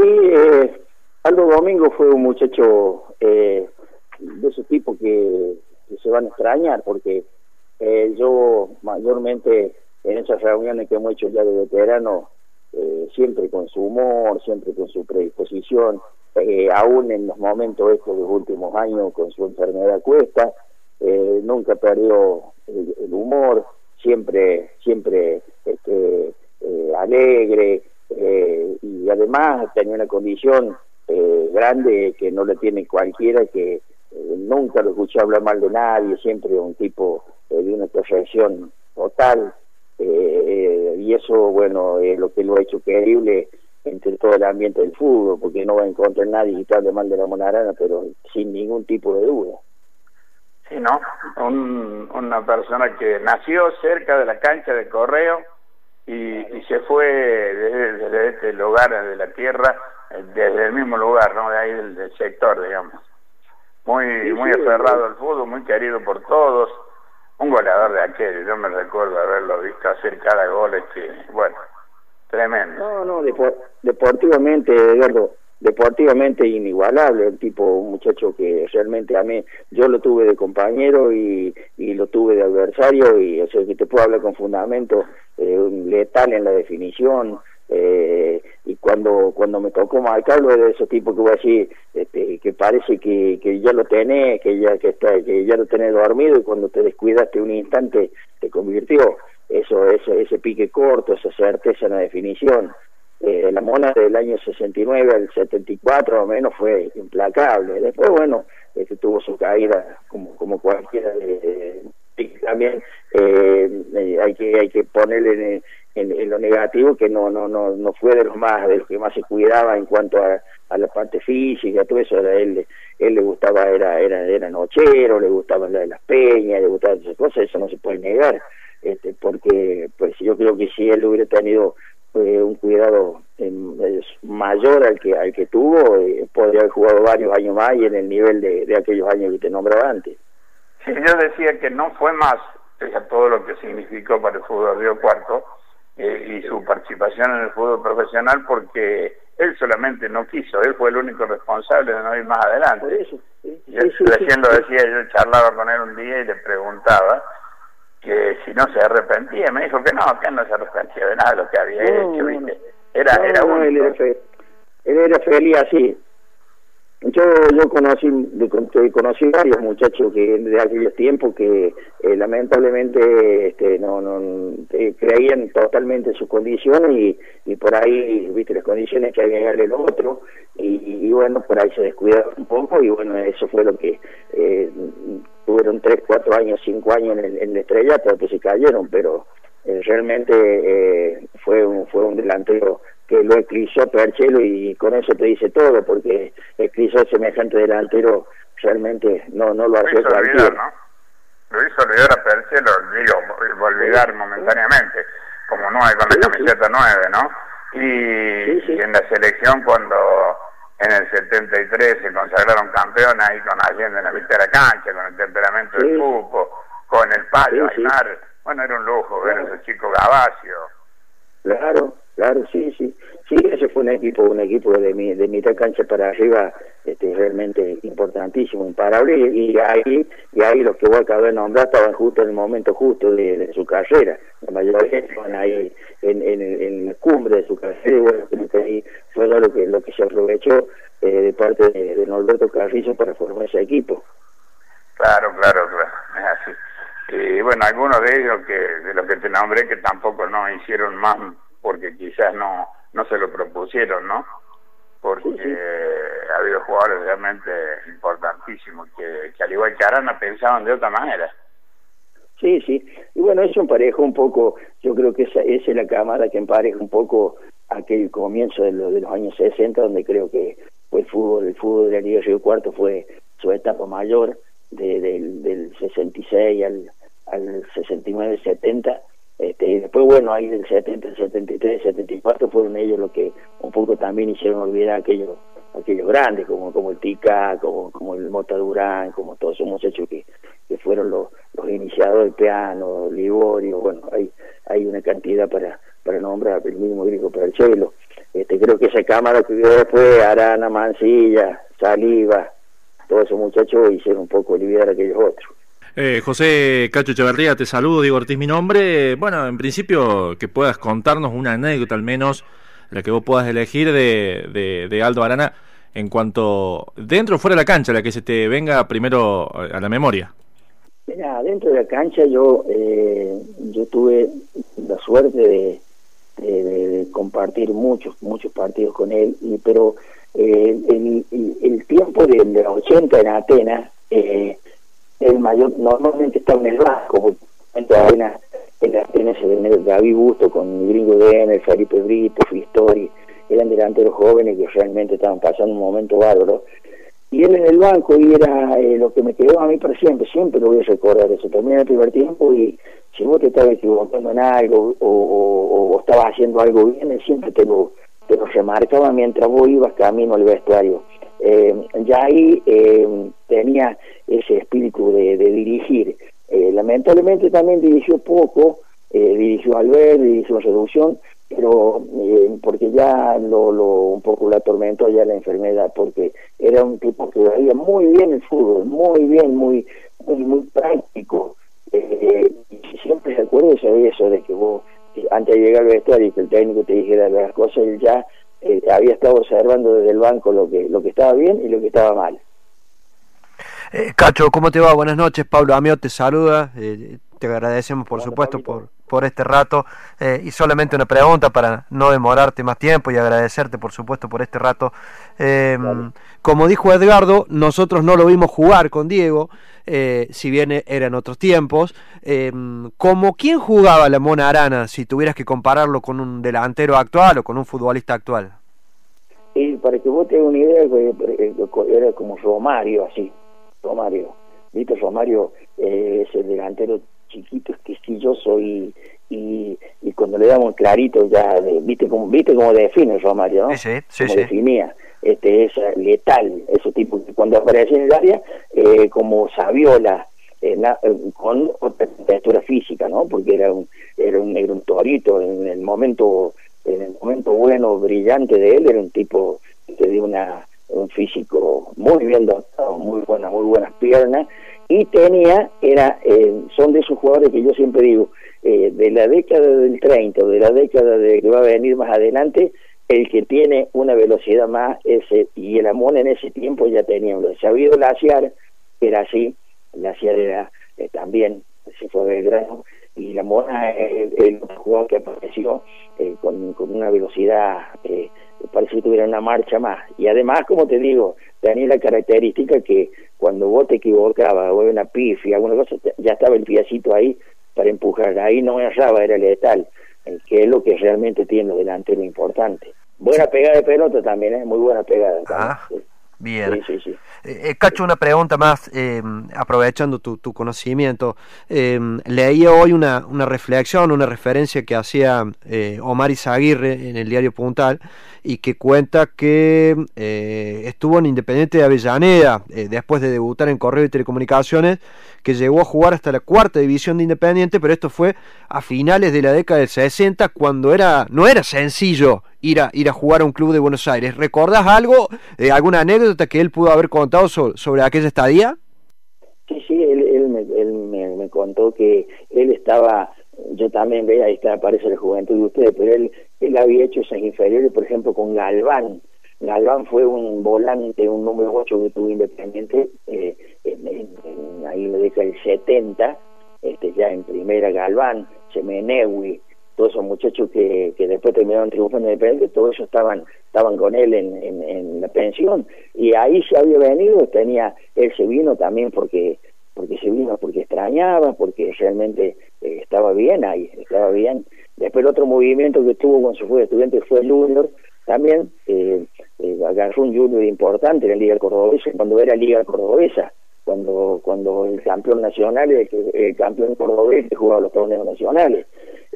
Sí, eh, Aldo Domingo fue un muchacho eh, de ese tipo que, se van a extrañar porque eh, yo mayormente en esas reuniones que hemos hecho ya de veterano, eh, siempre con su humor, siempre con su predisposición, eh, aún en los momentos estos de los últimos años con su enfermedad cuesta, nunca perdió el, humor, siempre, siempre este, alegre, eh, y además tenía una condición eh, grande que no le tiene cualquiera, que eh, nunca lo escuché hablar mal de nadie, siempre un tipo de una proyección total, y eso, bueno, es lo que lo ha hecho querible entre todo el ambiente del fútbol, porque no va a encontrar nadie que hable mal de la monarana, pero sin ningún tipo de duda. Sí, ¿no? Un, una persona que nació cerca de la cancha de correo, y, y se fue desde, desde, este lugar de la tierra, eh, desde el mismo lugar, ¿no? De ahí del, del sector, digamos. Muy, sí, muy sí, aferrado sí. al fútbol, muy querido por todos, un goleador de aquel, yo me recuerdo haberlo visto hacer cada gol, que, bueno, tremendo. No, no, depor deportivamente, Eduardo, deportivamente inigualable, el tipo, un muchacho que realmente a mí, yo lo tuve de compañero y, y lo tuve de adversario y o sea, que te puedo hablar con fundamento, eh, letal en la definición, eh, y cuando cuando me tocó marcarlo de esos tipos que voy a decir este, que parece que, que ya lo tenés que ya que está que ya lo tenés dormido y cuando te descuidaste un instante te convirtió. Eso ese, ese pique corto esa certeza en la definición eh, la mona del año 69 al 74 más o menos fue implacable. Después, bueno, este, tuvo su caída como, como cualquiera de, de también eh, eh, hay que hay que ponerle en, lo negativo que no no no no fue de los más de los que más se cuidaba en cuanto a, a la parte física todo eso era él él le gustaba era era era nochero le gustaba la de las peñas le gustaba esas cosas eso no se puede negar este porque pues yo creo que si él hubiera tenido eh, cuidado eh, mayor al que al que tuvo eh, podría haber jugado varios años más y en el nivel de, de aquellos años que te nombraba antes sí, yo decía que no fue más a todo lo que significó para el fútbol Río Cuarto eh, y su participación en el fútbol profesional porque él solamente no quiso, él fue el único responsable de no ir más adelante. Por eso, sí, y él, sí, recién lo decía, yo charlaba con él un día y le preguntaba que si no se arrepentía, me dijo que no, que él no se arrepentía de nada de lo que había no, hecho, ¿viste? Era, no, era no, él era, fe, él era feliz así. Yo, yo conocí, conocí varios muchachos que de aquellos tiempos que eh, lamentablemente este, no, no eh, creían totalmente en sus condiciones y, y por ahí, viste, las condiciones que había el otro y, y, bueno, por ahí se descuidaron un poco y bueno, eso fue lo que eh, tuvieron tres, cuatro años, cinco años en el, en el estrellato, después se cayeron, pero eh, realmente eh, fue un, fue un delantero que lo eclipsó Perchelo y con eso te dice todo, porque eclipsó semejante delantero realmente no no lo hace cualquiera. ¿no? Lo hizo olvidar a Perchelo, digo, olvidar momentáneamente, como nueve con la camiseta nueve, ¿no? Y, sí, sí. y en la selección cuando en el 73 se consagraron campeones ahí con Allende en la mitad de la cancha, con el temperamento sí. del fútbol, con el Payo sí, Aymar. Bueno, era un lujo ver a ese chico Gavacio. Claro, claro, sí, sí. Sí, ese fue un equipo, un equipo de, mi, de mitad cancha para arriba este, realmente importantísimo, imparable, y ahí, y ahí los que vos acabas de nombrar estaban justo en el momento justo de, su carrera, la mayoría estaban ahí en, en, la cumbre de su carrera, y bueno, ahí fue lo que, lo que se aprovechó eh, de parte de, de Norberto Carrizo para formar ese equipo. Claro, claro, claro, es así. Y bueno, algunos de ellos que de los que te nombré que tampoco no hicieron más porque quizás no no se lo propusieron, ¿no? Porque sí, sí. ha habido jugadores realmente importantísimos que, que al igual que Arana pensaban de otra manera. Sí, sí. Y bueno, eso emparejó un poco, yo creo que esa, esa es la cámara que empareja un poco aquel comienzo de, lo, de los años 60, donde creo que fue el fútbol, el fútbol de la Liga Río Cuarto fue su etapa mayor, de, del, del 66 al, al 69, 70, este, y después, bueno, ahí del 70, 73, 74 fueron ellos los que un poco también hicieron olvidar aquellos aquellos grandes, como como el Tica, como, como el Mota Durán, como todos esos muchachos que, que fueron los, los iniciadores del piano, Liborio, bueno, hay hay una cantidad para para nombrar, el mismo griego para el chelo, este, creo que esa cámara que vio después, Arana, Mancilla, Saliva, todos esos muchachos hicieron un poco olvidar aquellos otros. Eh, José Cacho Echeverría, te saludo, Diego Ortiz mi nombre. Bueno, en principio que puedas contarnos una anécdota al menos, la que vos puedas elegir de, de, Aldo Arana en cuanto dentro o fuera de la cancha, la que se te venga primero a la memoria. Mira, dentro de la cancha yo, eh, yo tuve la suerte de, de, compartir muchos, muchos partidos con él, y, pero eh, el, el, tiempo de, los 80 en Atenas, eh, el mayor normalmente estaba en el banco, en Atenas, en Atenas David Busto con Gringo el Felipe Brito, Fistori, eran delanteros jóvenes que realmente estaban pasando un momento bárbaro y él en el banco y era eh, lo que me quedó a mí para siempre, siempre lo voy a recordar eso, termina el primer tiempo y si vos te estabas equivocando en algo o, o, estabas haciendo algo bien, él siempre te lo, te lo remarcaba mientras vos ibas camino al vestuario. Eh, ya ahí eh, tenía ese espíritu de, dirigir. lamentablemente también dirigió poco, dirigió al ver, dirigió Seducción, pero eh, porque ya lo, lo un poco la atormentó ya la enfermedad porque era un tipo que veía muy bien el fútbol muy bien muy muy, muy práctico eh, y siempre se acuerda de eso de que vos antes de llegar al vestuario y que el técnico te dijera las cosas él ya eh, había estado observando desde el banco lo que lo que estaba bien y lo que estaba mal eh, Cacho, ¿cómo te va? Buenas noches, Pablo Amio te saluda. te agradecemos, por supuesto, por, por este rato. Eh, y solamente una pregunta para no demorarte más tiempo y agradecerte, por supuesto, por este rato. Em, como dijo Edgardo, nosotros no lo vimos jugar con Diego, eh, si bien eran otros tiempos. Em, ¿Como quién jugaba la Mona Arana si tuvieras que compararlo con un delantero actual o con un futbolista actual? Y para que vos tengas una idea, era como Romario, así. Romario. Romario eh, es el delantero chiquito, exquistilloso y, y, y cuando le damos clarito ya, viste como viste cómo define Romario, ¿no? Sí, sí, como definía, este es letal, ese tipo que cuando aparece en el área, eh, como Saviola, eh, eh, con otra temperatura física, ¿no? Porque era un, era un, era un torito en el momento, en el momento bueno, brillante de él, era un tipo que dio una un físico muy bien dotado, muy buenas, muy buenas piernas, y tenía, era, eh, son de esos jugadores que yo siempre digo, eh, de la década del 30 o de la década de que va a venir más adelante, el que tiene una velocidad más, ese, y el Amón en ese tiempo ya tenía, lo sabido Laciar, era así, Laciar era eh, también, se fue Belgrano, y la Mona es el, jugador que apareció con, con, una velocidad, parece que tuviera una marcha más, y además, como te digo, tenía la característica que cuando vos te equivocabas o una pifia, alguna cosa, ya estaba el piecito ahí para empujar. Ahí no erraba, era letal, que es lo que realmente tiene delante lo importante. Buena pegada de pelota también, es ¿eh? muy buena pegada. Ah, bien. Sí, sí, eh, eh, Cacho, una pregunta más, aprovechando tu, tu conocimiento. leía hoy una, una reflexión, una referencia que hacía Omar Izaguirre en el diario Puntal, y que cuenta que eh, estuvo en Independiente de Avellaneda eh, después de debutar en Correo y Telecomunicaciones, que llegó a jugar hasta la cuarta división de Independiente, pero esto fue a finales de la década del 60 cuando era no era sencillo ir a ir a jugar a un club de Buenos Aires. ¿Recordás algo, eh, alguna anécdota que él pudo haber contado sobre, aquella estadía? Sí, sí, él, él, me, me contó que él estaba yo también veía, ahí está, aparece la juventud de ustedes, pero él, él había hecho esas inferiores, por ejemplo, con Galván. Galván fue un volante, un número 8 que tuvo Independiente, eh, en, ahí en la década del 70, este, ya en primera Galván, Semenewi, todos esos muchachos que, que después terminaron triunfando en Independiente, todos ellos estaban estaban con él en, en, la pensión, y ahí se había venido, tenía, él se vino también porque porque se vino, porque extrañaba, porque realmente eh, estaba bien ahí, estaba bien. Después el otro movimiento que tuvo cuando se fue estudiante fue el Junior, también eh, eh, agarró un Junior importante en la Liga Cordobesa, cuando era Liga Cordobesa, cuando cuando el campeón nacional, el, el campeón cordobés que jugaba los torneos nacionales,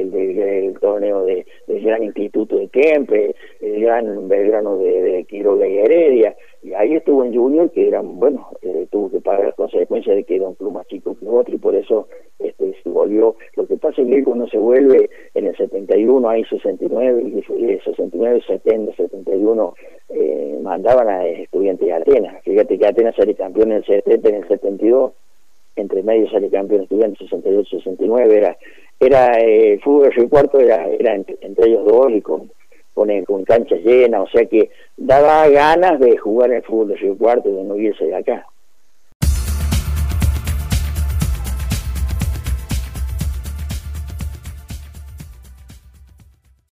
el, del torneo de, del gran instituto de Kempe, el gran Belgrano de, de Quiroga y Heredia, y ahí estuvo en Junior, que eran, bueno, eh, tuvo que pagar las consecuencias de que era un club más que otro y por eso este, se volvió. Lo que pasa es que cuando se vuelve en el 71, hay 69, y 69, 70, 71, eh, mandaban a estudiantes de Atenas. Fíjate que Atenas sale campeón en el 70, en el 72, entre medio sale campeón estudiante 68, 69, era, era el fútbol del cuarto era, era entre, ellos dos y con con, con canchas llenas, o sea que daba ganas de jugar el fútbol de Río Cuarto y de no irse de acá.